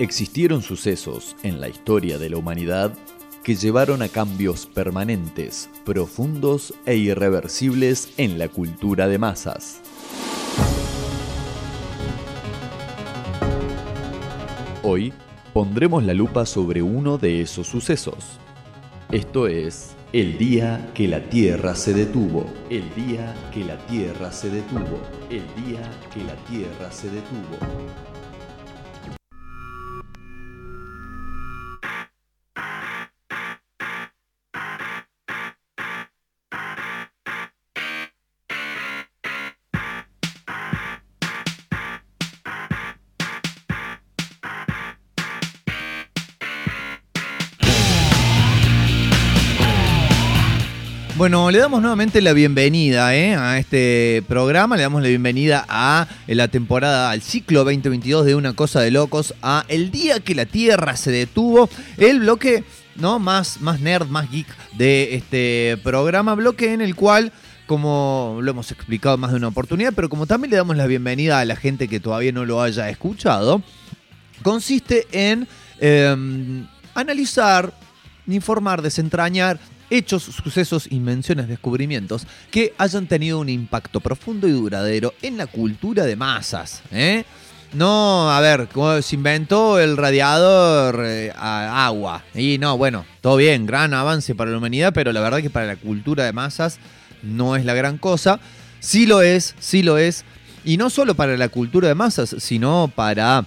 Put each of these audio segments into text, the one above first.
Existieron sucesos en la historia de la humanidad que llevaron a cambios permanentes, profundos e irreversibles en la cultura de masas. Hoy pondremos la lupa sobre uno de esos sucesos. Esto es el día que la Tierra se detuvo. El día que la Tierra se detuvo. El día que la Tierra se detuvo. Bueno, le damos nuevamente la bienvenida ¿eh? a este programa, le damos la bienvenida a la temporada, al ciclo 2022 de Una Cosa de Locos, a El Día que la Tierra se detuvo, el bloque ¿no? más, más nerd, más geek de este programa, bloque en el cual como lo hemos explicado más de una oportunidad, pero como también le damos la bienvenida a la gente que todavía no lo haya escuchado, consiste en em, analizar, informar, desentrañar hechos, sucesos, invenciones, descubrimientos que hayan tenido un impacto profundo y duradero en la cultura de masas. ¿eh? No, a ver, se inventó el radiador eh, a agua. Y no, bueno, todo bien, gran avance para la humanidad, pero la verdad que para la cultura de masas no es la gran cosa. Sí lo es, sí lo es. Y no solo para la cultura de masas, sino para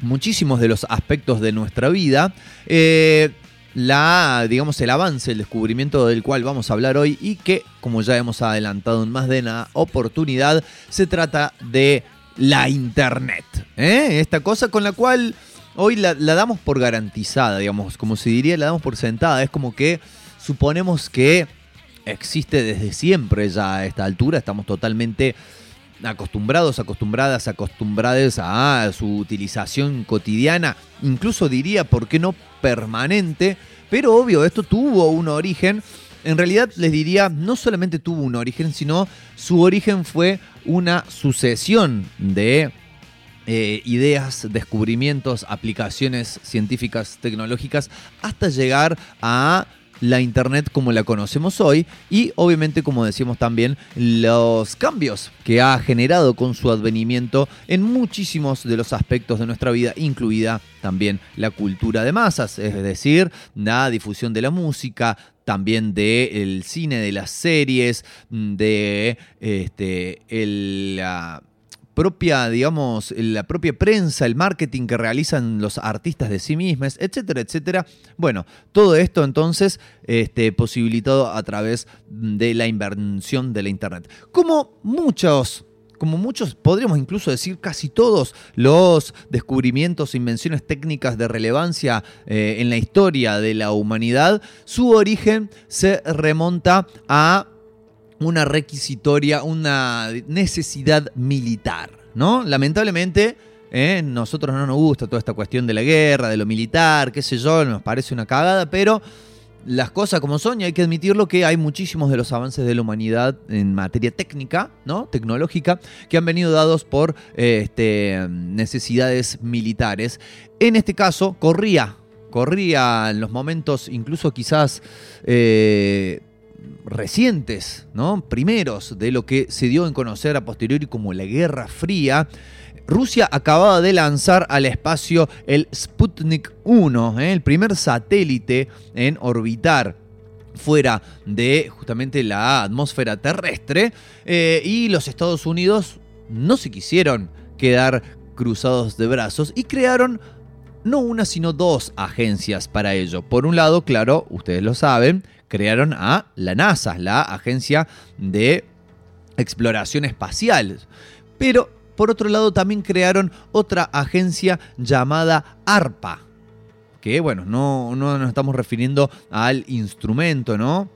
muchísimos de los aspectos de nuestra vida. Eh, la, digamos, el avance, el descubrimiento del cual vamos a hablar hoy y que, como ya hemos adelantado en más de una oportunidad, se trata de la Internet. ¿eh? Esta cosa con la cual hoy la, damos por garantizada, digamos, como se diría, la damos por sentada. Es como que suponemos que existe desde siempre ya a esta altura, estamos totalmente acostumbrados, acostumbradas, acostumbradas a su utilización cotidiana, incluso diría, ¿por qué no permanente? Pero obvio, esto tuvo un origen. En realidad les diría, no solamente tuvo un origen, sino su origen fue una sucesión de eh, ideas, descubrimientos, aplicaciones científicas, tecnológicas, hasta llegar a la Internet como la conocemos hoy y obviamente como decíamos también los cambios que ha generado con su advenimiento en muchísimos de los aspectos de nuestra vida, incluida también la cultura de masas, es decir, la difusión de la música, también del cine, de las series, de este, propia, digamos, la propia prensa, el marketing que realizan los artistas de sí mismos, etcétera, etcétera. Bueno, todo esto entonces este, posibilitado a través de la invención de la Internet. Como muchos como muchos, podríamos incluso decir casi todos los descubrimientos e invenciones técnicas de relevancia eh, en la historia de la humanidad, su origen se remonta a una requisitoria, una necesidad militar, ¿no? Lamentablemente, ¿eh? nosotros no nos gusta toda esta cuestión de la guerra, de lo militar, qué sé yo, nos parece una cagada, pero las cosas como son y hay que admitirlo que hay muchísimos de los avances de la humanidad en materia técnica, ¿no? Tecnológica, que han venido dados por este, necesidades militares. En este caso, corría, corría en los momentos incluso quizás... Eh, recientes, ¿no? primeros de lo que se dio en conocer a posteriori como la Guerra Fría, Rusia acababa de lanzar al espacio el Sputnik 1, ¿eh? el primer satélite en orbitar fuera de justamente la atmósfera terrestre eh, y los Estados Unidos no se quisieron quedar cruzados de brazos y crearon no una sino dos agencias para ello. Por un lado, claro, ustedes lo saben, crearon a la NASA, la Agencia de Exploración Espacial. Pero por otro lado también crearon otra agencia llamada ARPA, que bueno, no, no nos estamos refiriendo al instrumento, ¿no?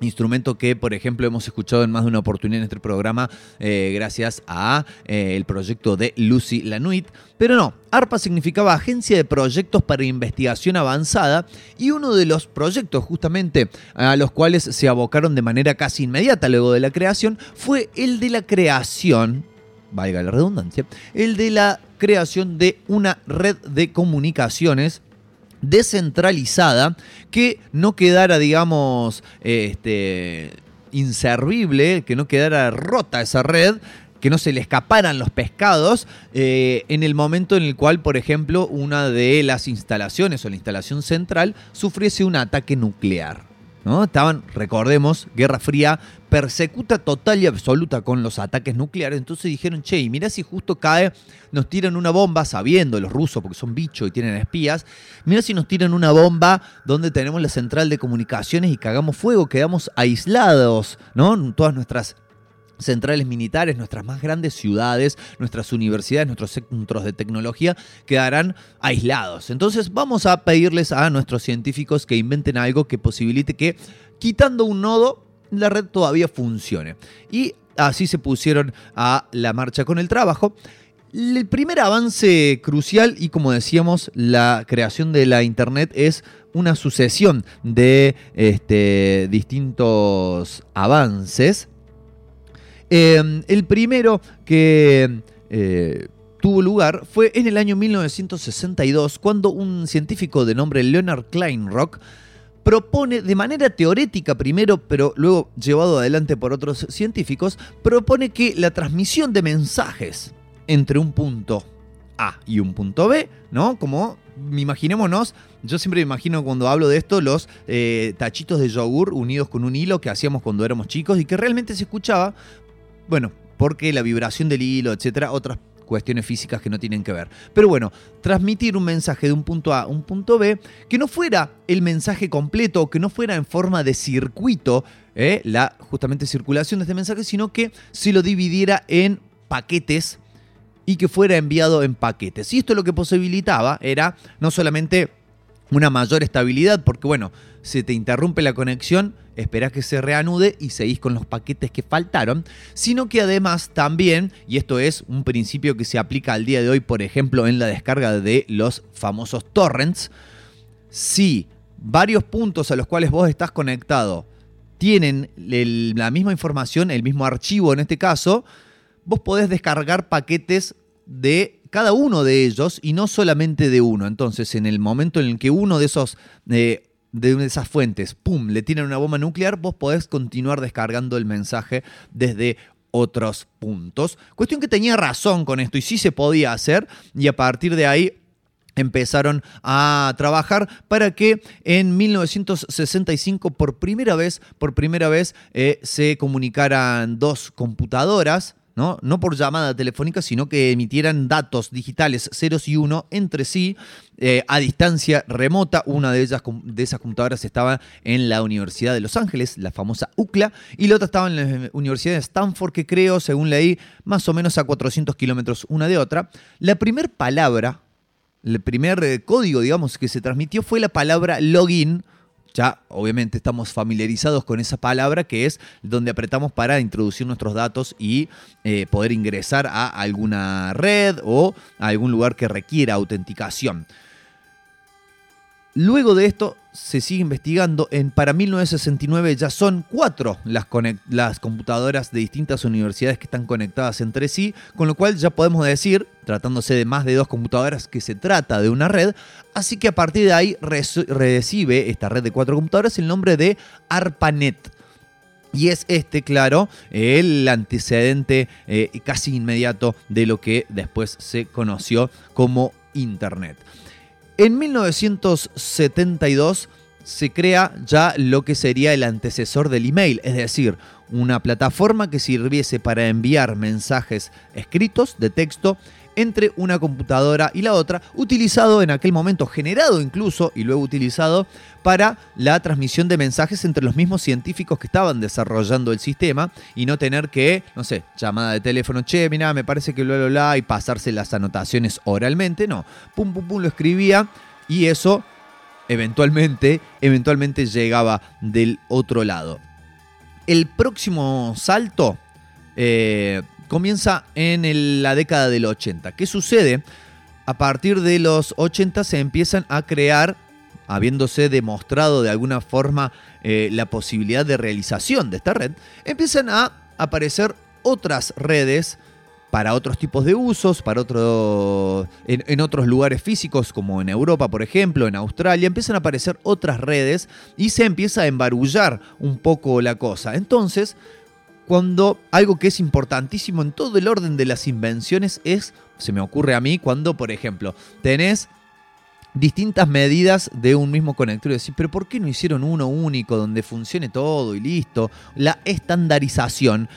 Instrumento que, por ejemplo, hemos escuchado en más de una oportunidad en este programa eh, gracias a eh, el proyecto de Lucy Lanuit. Pero no, ARPA significaba Agencia de Proyectos para Investigación Avanzada y uno de los proyectos justamente a los cuales se abocaron de manera casi inmediata luego de la creación fue el de la creación valga la redundancia, el de la creación de una red de comunicaciones descentralizada que no quedara, digamos, este, inservible, que no quedara rota esa red, que no se le escaparan los pescados eh, en el momento en el cual, por ejemplo, una de las instalaciones o la instalación central sufriese un ataque nuclear. ¿No? Estaban, recordemos, Guerra Fría, persecuta total y absoluta con los ataques nucleares. Entonces dijeron, che, y mirá si justo cae, nos tiran una bomba, sabiendo los rusos, porque son bichos y tienen espías, mira si nos tiran una bomba donde tenemos la central de comunicaciones y cagamos fuego, quedamos aislados, ¿no? Todas nuestras centrales militares, nuestras más grandes ciudades, nuestras universidades, nuestros centros de tecnología quedarán aislados. Entonces vamos a pedirles a nuestros científicos que inventen algo que posibilite que quitando un nodo la red todavía funcione. Y así se pusieron a la marcha con el trabajo. El primer avance crucial y como decíamos, la creación de la Internet es una sucesión de este, distintos avances Em, el primero que eh, tuvo lugar fue en el año 1962, cuando un científico de nombre Leonard Kleinrock propone de manera teórica primero, pero luego llevado adelante por otros científicos, propone que la transmisión de mensajes entre un punto A y un punto B, ¿no? Como imaginémonos, yo siempre me imagino cuando hablo de esto los eh, tachitos de yogur unidos con un hilo que hacíamos cuando éramos chicos y que realmente se escuchaba bueno, porque la vibración del hilo, etcétera, otras cuestiones físicas que no tienen que ver. Pero bueno, transmitir un mensaje de un punto A a un punto B, que no fuera el mensaje completo, que no fuera en forma de circuito, ¿eh? la justamente circulación de este mensaje, sino que se lo dividiera en paquetes y que fuera enviado en paquetes. Y esto lo que posibilitaba era no solamente una mayor estabilidad, porque bueno, se te interrumpe la conexión, esperás que se reanude y seguís con los paquetes que faltaron, sino que además también, y esto es un principio que se aplica al día de hoy, por ejemplo, en la descarga de los famosos torrents, si varios puntos a los cuales vos estás conectado tienen la misma información, el mismo archivo en este caso, vos podés descargar paquetes de cada uno de ellos y no solamente de uno. Entonces, en el momento en el que uno de esos eh, de una de esas fuentes, ¡pum!, le tienen una bomba nuclear, vos podés continuar descargando el mensaje desde otros puntos. Cuestión que tenía razón con esto y sí se podía hacer y a partir de ahí empezaron a trabajar para que en 1965 por primera vez, por primera vez eh, se comunicaran dos computadoras ¿no? por llamada telefónica, sino que emitieran datos digitales ceros y uno entre sí eh, a distancia remota. Una de, ellas, de esas computadoras estaba en la Universidad de Los Ángeles, la famosa UCLA, y la otra estaba en la Universidad de Stanford, que creo, según leí, más o menos a 400 kilómetros una de otra. La primera palabra, el primer eh, código, digamos, que se transmitió fue la palabra login ya obviamente estamos familiarizados con esa palabra que es donde apretamos para introducir nuestros datos y eh, poder ingresar a alguna red o a algún lugar que requiera autenticación. Luego de esto se sigue investigando. En, para 1969 ya son cuatro las, las, computadoras de distintas universidades que están conectadas entre sí, con lo cual ya podemos decir, tratándose de más de dos computadoras, que se trata de una red. Así que a partir de ahí recibe esta red de cuatro computadoras el nombre de ARPANET. Y es este, claro, el antecedente eh, casi inmediato de lo que después se conoció como Internet. En 1972 se crea ya lo que sería el antecesor del email, es decir, una plataforma que sirviese para enviar mensajes escritos de texto entre una computadora y la otra, utilizado en aquel momento, generado incluso y luego utilizado para la transmisión de mensajes entre los mismos científicos que estaban desarrollando el sistema y no tener que, no sé, llamada de teléfono, che, mira, me parece que lo, lo, y pasarse las anotaciones oralmente, no, pum, pum, pum, lo escribía y eso eventualmente, eventualmente llegaba del otro lado. El próximo salto eh, comienza en la década del 80. ¿Qué sucede? A partir de los 80 se empiezan a crear, habiéndose demostrado de alguna forma eh, la posibilidad de realización de esta red, empiezan a aparecer otras redes para otros tipos de usos, para otro, en, otros lugares físicos como en Europa, por ejemplo, en Australia, empiezan a aparecer otras redes y se empieza a embarullar un poco la cosa. Entonces, cuando algo que es importantísimo en todo el orden de las invenciones es, se me ocurre a mí, cuando, por ejemplo, tenés distintas medidas de un mismo conector y decís, pero ¿por qué no hicieron uno único donde funcione todo y listo? La estandarización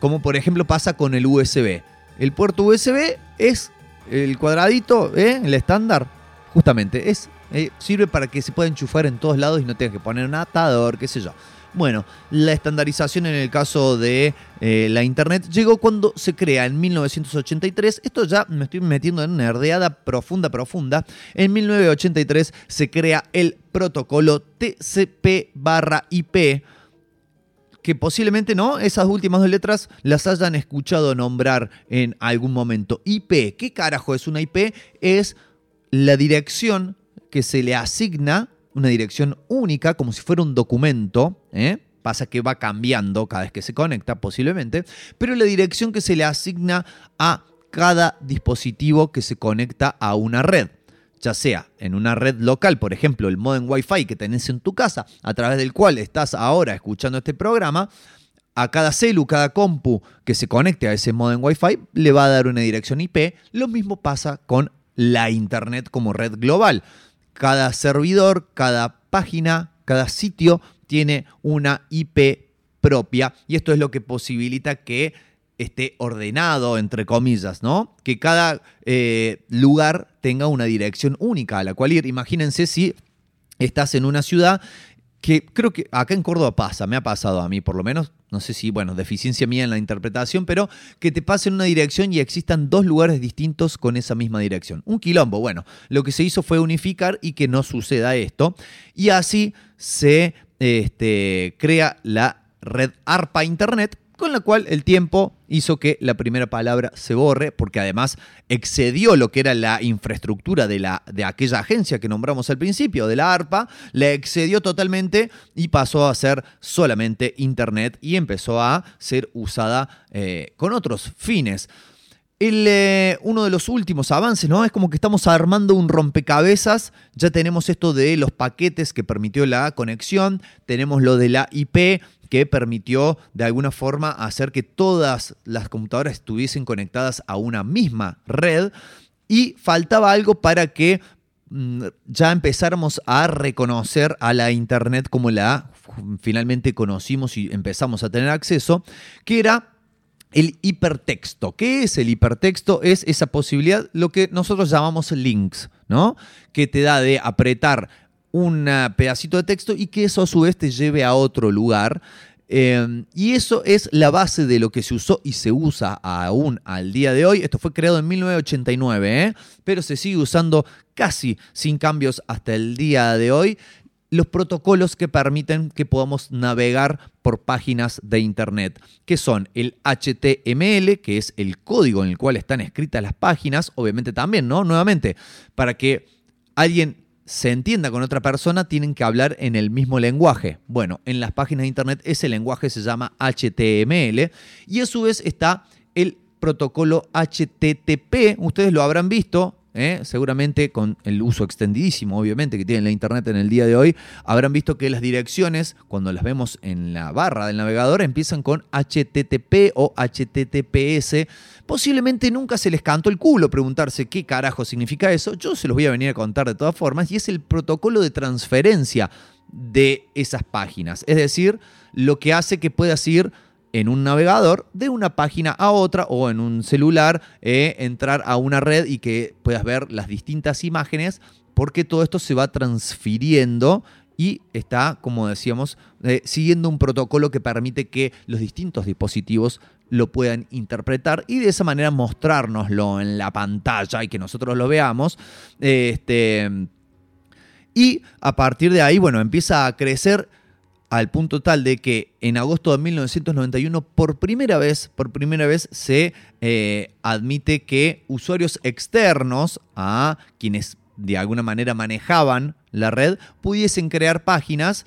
como por ejemplo pasa con el USB. El puerto USB es el cuadradito, ¿eh? el estándar, justamente, es, eh, sirve para que se pueda enchufar en todos lados y no tenga que poner un atador, qué sé yo. Bueno, la estandarización en el caso de eh, la Internet llegó cuando se crea en 1983. Esto ya me estoy metiendo en nerdeada profunda, profunda. En 1983 se crea el protocolo TCP barra IP que posiblemente no, esas últimas dos letras las hayan escuchado nombrar en algún momento. IP, ¿qué carajo es una IP? Es la dirección que se le asigna, una dirección única, como si fuera un documento, ¿eh? pasa que va cambiando cada vez que se conecta posiblemente, pero la dirección que se le asigna a cada dispositivo que se conecta a una red ya sea en una red local, por ejemplo, el modem Wi-Fi que tenés en tu casa, a través del cual estás ahora escuchando este programa, a cada celu, cada compu que se conecte a ese modem Wi-Fi le va a dar una dirección IP. Lo mismo pasa con la Internet como red global. Cada servidor, cada página, cada sitio tiene una IP propia y esto es lo que posibilita que esté ordenado, entre comillas, ¿no? Que cada eh, lugar tenga una dirección única a la cual ir. Imagínense si estás en una ciudad que creo que acá en Córdoba pasa, me ha pasado a mí por lo menos, no sé si, bueno, deficiencia mía en la interpretación, pero que te pasen una dirección y existan dos lugares distintos con esa misma dirección. Un quilombo, bueno, lo que se hizo fue unificar y que no suceda esto. Y así se este, crea la red ARPA Internet, con la cual el tiempo hizo que la primera palabra se borre, porque además excedió lo que era la infraestructura de, la, de aquella agencia que nombramos al principio, de la ARPA, le excedió totalmente y pasó a ser solamente Internet y empezó a ser usada eh, con otros fines. Eh, uno de los últimos avances, ¿no? Es como que estamos armando un rompecabezas. Ya tenemos esto de los paquetes que permitió la conexión, tenemos lo de la IP, que permitió de alguna forma hacer que todas las computadoras estuviesen conectadas a una misma red y faltaba algo para que mm, ya empezáramos a reconocer a la Internet como la finalmente conocimos y empezamos a tener acceso, que era el hipertexto. ¿Qué es el hipertexto? Es esa posibilidad, lo que nosotros llamamos links, ¿no? Que te da de apretar un pedacito de texto y que eso a su vez te lleve a otro lugar. Em, y eso es la base de lo que se usó y se usa aún al día de hoy. Esto fue creado en 1989, ¿eh? pero se sigue usando casi sin cambios hasta el día de hoy. Los protocolos que permiten que podamos navegar por páginas de Internet, que son el HTML, que es el código en el cual están escritas las páginas, obviamente también, ¿no? Nuevamente, para que alguien se entienda con otra persona, tienen que hablar en el mismo lenguaje. Bueno, en las páginas de Internet ese lenguaje se llama HTML y a su vez está el protocolo HTTP. Ustedes lo habrán visto, ¿eh? seguramente con el uso extendidísimo, obviamente, que tiene la Internet en el día de hoy, habrán visto que las direcciones, cuando las vemos en la barra del navegador, empiezan con HTTP o HTTPS. Posiblemente nunca se les cantó el culo preguntarse qué carajo significa eso. Yo se los voy a venir a contar de todas formas, y es el protocolo de transferencia de esas páginas. Es decir, lo que hace que puedas ir en un navegador de una página a otra o en un celular, eh, entrar a una red y que puedas ver las distintas imágenes, porque todo esto se va transfiriendo y está, como decíamos, eh, siguiendo un protocolo que permite que los distintos dispositivos lo puedan interpretar y de esa manera mostrárnoslo en la pantalla y que nosotros lo veamos. Este, y a partir de ahí, bueno, empieza a crecer al punto tal de que en agosto de 1991 por primera vez, por primera vez se eh, admite que usuarios externos a quienes de alguna manera manejaban la red pudiesen crear páginas,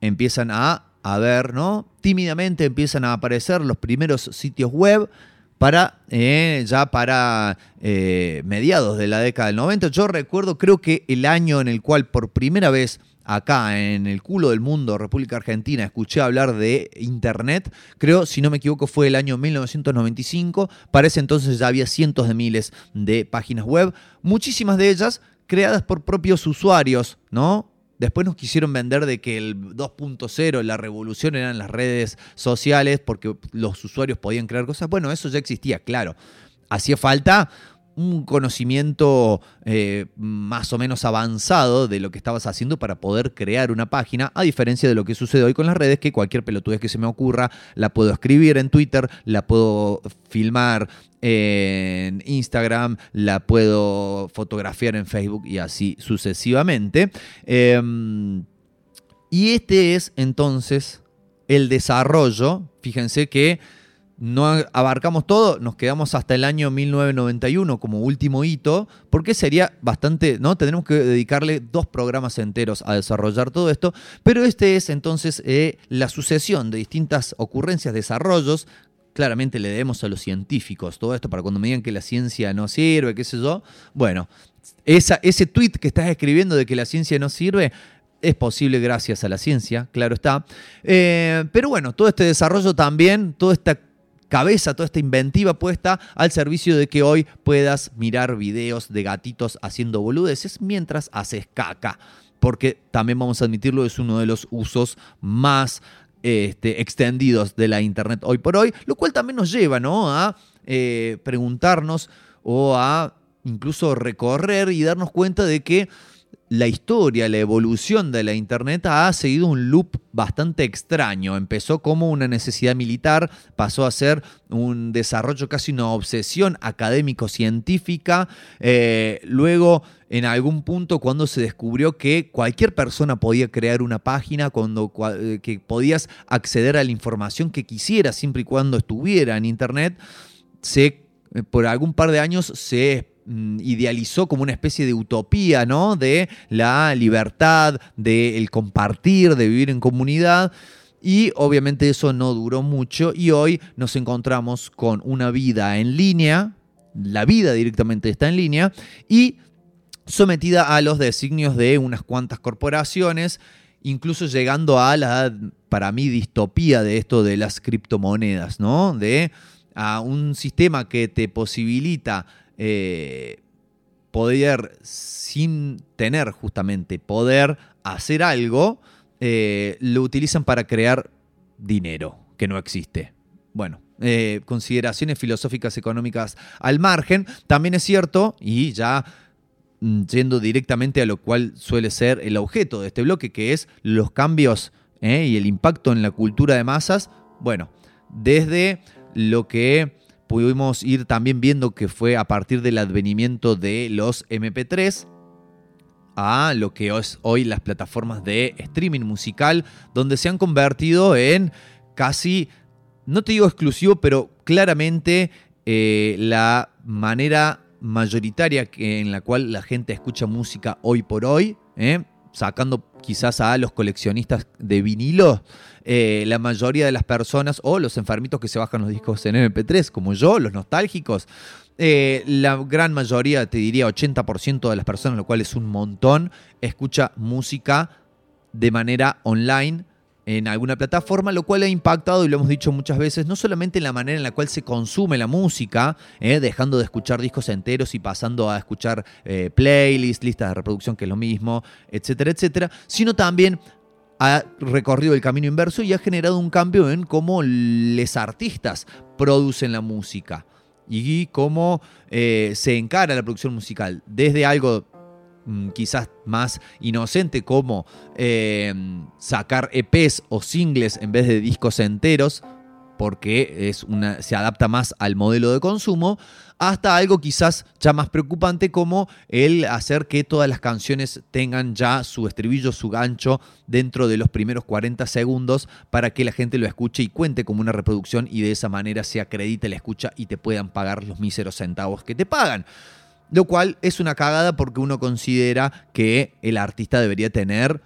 empiezan a, a ver, ¿no? Tímidamente empiezan a aparecer los primeros sitios web para eh, ya para eh, mediados de la década del 90. Yo recuerdo, creo que el año en el cual por primera vez acá en el culo del mundo, República Argentina, escuché hablar de Internet, creo, si no me equivoco, fue el año 1995. Para ese entonces ya había cientos de miles de páginas web, muchísimas de ellas creadas por propios usuarios, ¿no? Después nos quisieron vender de que el 2.0, la revolución eran las redes sociales porque los usuarios podían crear cosas. Bueno, eso ya existía, claro. Hacía falta un conocimiento eh, más o menos avanzado de lo que estabas haciendo para poder crear una página, a diferencia de lo que sucede hoy con las redes, que cualquier pelotudez que se me ocurra la puedo escribir en Twitter, la puedo filmar en Instagram, la puedo fotografiar en Facebook y así sucesivamente. Em, y este es entonces el desarrollo, fíjense que no abarcamos todo, nos quedamos hasta el año 1991 como último hito, porque sería bastante, ¿no? Tendremos que dedicarle dos programas enteros a desarrollar todo esto, pero este es entonces eh, la sucesión de distintas ocurrencias, desarrollos, claramente le debemos a los científicos todo esto para cuando me digan que la ciencia no sirve, qué sé yo, bueno, ese tweet que estás escribiendo de que la ciencia no sirve, es posible gracias a la ciencia, claro está. Eh, pero bueno, todo este desarrollo también, toda esta cabeza, toda esta inventiva puesta al servicio de que hoy puedas mirar videos de gatitos haciendo boludeces mientras haces caca. Porque también vamos a admitirlo, es uno de los usos más este, extendidos de la Internet hoy por hoy, lo cual también nos lleva ¿no? a eh, preguntarnos o a incluso recorrer y darnos cuenta de que la historia, la evolución de la Internet ha seguido un loop bastante extraño. Empezó como una necesidad militar, pasó a ser un desarrollo, casi una obsesión académico-científica. Eh, luego, en algún punto, cuando se descubrió que cualquier persona podía crear una página, cuando, eh, que podías acceder a la información que quisieras, siempre y cuando estuviera en Internet, se, eh, por algún par de años se idealizó como una especie de utopía, ¿no? De la libertad, del compartir, de vivir en comunidad. Y obviamente eso no duró mucho y hoy nos encontramos con una vida en línea, la vida directamente está en línea y sometida a los designios de unas cuantas corporaciones, incluso llegando a la, para mí, distopía de esto de las criptomonedas, ¿no? De a un sistema que te posibilita eh, poder, sin tener justamente poder hacer algo, eh, lo utilizan para crear dinero que no existe. Bueno, eh, consideraciones filosóficas económicas al margen, también es cierto, y ya mm, yendo directamente a lo cual suele ser el objeto de este bloque, que es los cambios y el impacto en la cultura de masas, bueno, desde lo que pudimos ir también viendo que fue a partir del advenimiento de los MP3 a lo que es hoy las plataformas de streaming musical, donde se han convertido en casi, no te digo exclusivo, pero claramente eh, la manera mayoritaria en la cual la gente escucha música hoy por hoy, ¿eh? sacando quizás a los coleccionistas de vinilo, eh, la mayoría de las personas o los enfermitos que se bajan los discos en MP3, como yo, los nostálgicos, eh, la gran mayoría, te diría 80% de las personas, lo cual es un montón, escucha música de manera online en alguna plataforma, lo cual ha impactado, y lo hemos dicho muchas veces, no solamente en la manera en la cual se consume la música, eh, dejando de escuchar discos enteros y pasando a escuchar playlists, listas de reproducción, que es lo mismo, etcétera, etcétera, sino también ha recorrido el camino inverso y ha generado un cambio en cómo los artistas producen la música y cómo eh, se encara la producción musical. Desde algo quizás más inocente como eh, sacar EPs o singles en vez de discos enteros, porque es una, se adapta más al modelo de consumo, hasta algo quizás ya más preocupante como el hacer que todas las canciones tengan ya su estribillo, su gancho dentro de los primeros 40 segundos para que la gente lo escuche y cuente como una reproducción y de esa manera se acredite la escucha y te puedan pagar los míseros centavos que te pagan. Lo cual es una cagada porque uno considera que el artista debería tener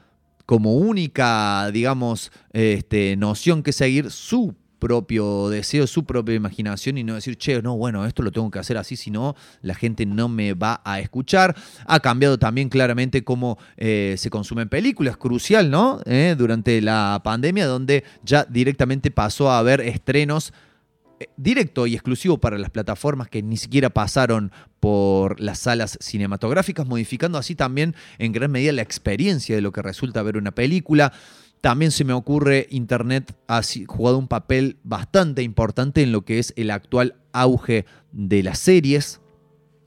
como única, digamos, este, noción que seguir su propio deseo, su propia imaginación y no decir, che, no, bueno, esto lo tengo que hacer así, si no, la gente no me va a escuchar. Ha cambiado también claramente cómo eh, se consumen películas, crucial, ¿no? Eh, durante la pandemia, donde ya directamente pasó a haber estrenos directo y exclusivo para las plataformas que ni siquiera pasaron por las salas cinematográficas, modificando así también en gran medida la experiencia de lo que resulta ver una película. También se me ocurre Internet ha jugado un papel bastante importante en lo que es el actual auge de las series,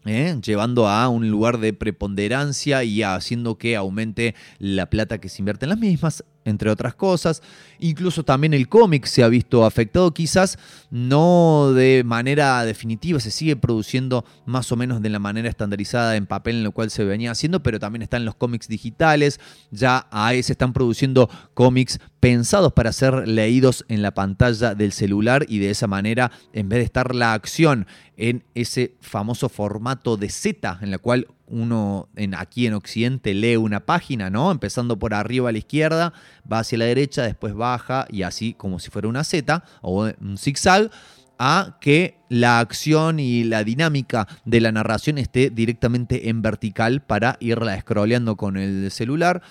¿eh? llevando a un lugar de preponderancia y haciendo que aumente la plata que se invierte en las mismas, entre otras cosas. Incluso también el cómic se ha visto afectado, quizás no de manera definitiva, se sigue produciendo más o menos de la manera estandarizada en papel en lo cual se venía haciendo, pero también están los cómics digitales, ya ahí se están produciendo cómics pensados para ser leídos en la pantalla del celular y de esa manera, en vez de estar la acción en ese famoso formato de Z, en la cual uno en, aquí en Occidente lee una página, ¿no? Empezando por arriba a la izquierda, va hacia la derecha, después baja y así como si fuera una Z o un zigzag a que la acción y la dinámica de la narración esté directamente en vertical para irla scrolleando con el celular.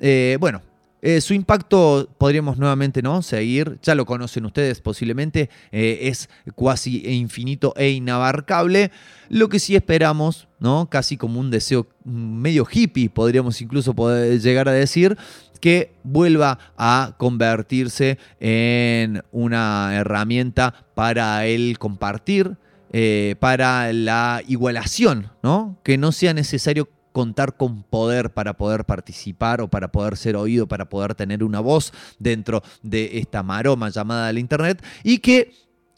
Eh, bueno, eh, su impacto podríamos nuevamente ¿no? seguir, ya lo conocen ustedes posiblemente, eh, es cuasi infinito e inabarcable. Lo que sí esperamos, ¿no? casi como un deseo medio hippie, podríamos incluso poder llegar a decir, que vuelva a convertirse en una herramienta para el compartir, eh, para la igualación, ¿no? Que no sea necesario contar con poder para poder participar o para poder ser oído, para poder tener una voz dentro de esta maroma llamada la Internet y que,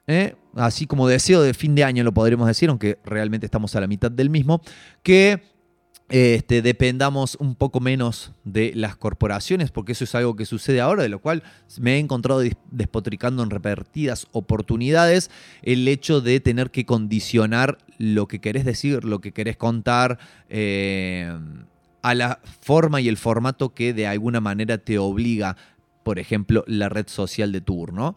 eh, así como deseo de fin de año lo podremos decir, aunque realmente estamos a la mitad del mismo, que este, dependamos un poco menos de las corporaciones, porque eso es algo que sucede ahora, de lo cual me he encontrado despotricando en repetidas oportunidades el hecho de tener que condicionar lo que querés decir, lo que querés contar. Eh, a la forma y el formato que de alguna manera te obliga, por ejemplo, la red social de turno.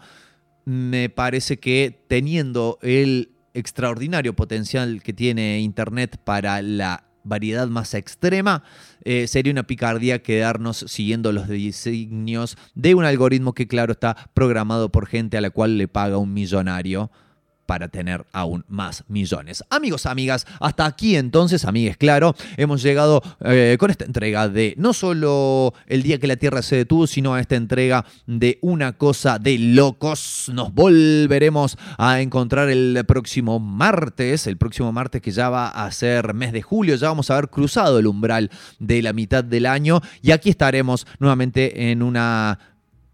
Me parece que teniendo el extraordinario potencial que tiene Internet para la variedad más extrema, eh, sería una picardía quedarnos siguiendo los designios de un algoritmo que, claro, está programado por gente a la cual le paga un millonario para tener aún más millones. Amigos, amigas, hasta aquí entonces, amigues, claro, hemos llegado eh, con esta entrega de no solo el día que la Tierra se detuvo, sino a esta entrega de una cosa de locos. Nos volveremos a encontrar el próximo martes, el próximo martes que ya va a ser mes de julio, ya vamos a haber cruzado el umbral de la mitad del año y aquí estaremos nuevamente en una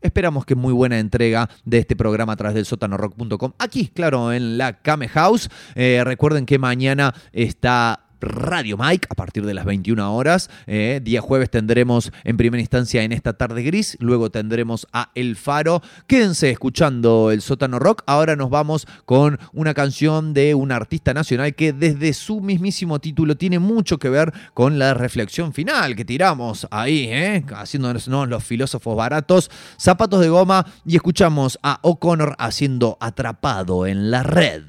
Esperamos que muy buena entrega de este programa a través del sotanorock.com. Aquí, claro, en la Came House. Eh, recuerden que mañana está Radio Mike a partir de las 21 horas. Eh, día jueves tendremos en primera instancia en esta tarde gris, luego tendremos a El Faro. Quédense escuchando el sótano rock. Ahora nos vamos con una canción de un artista nacional que desde su mismísimo título tiene mucho que ver con la reflexión final que tiramos ahí, eh, haciéndonos los filósofos baratos, zapatos de goma y escuchamos a O'Connor haciendo atrapado en la red.